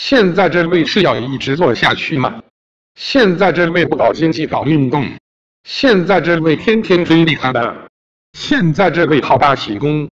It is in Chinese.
现在这位是要一直做下去吗？现在这位不搞经济搞运动，现在这位天天追利他的，现在这位好大喜功。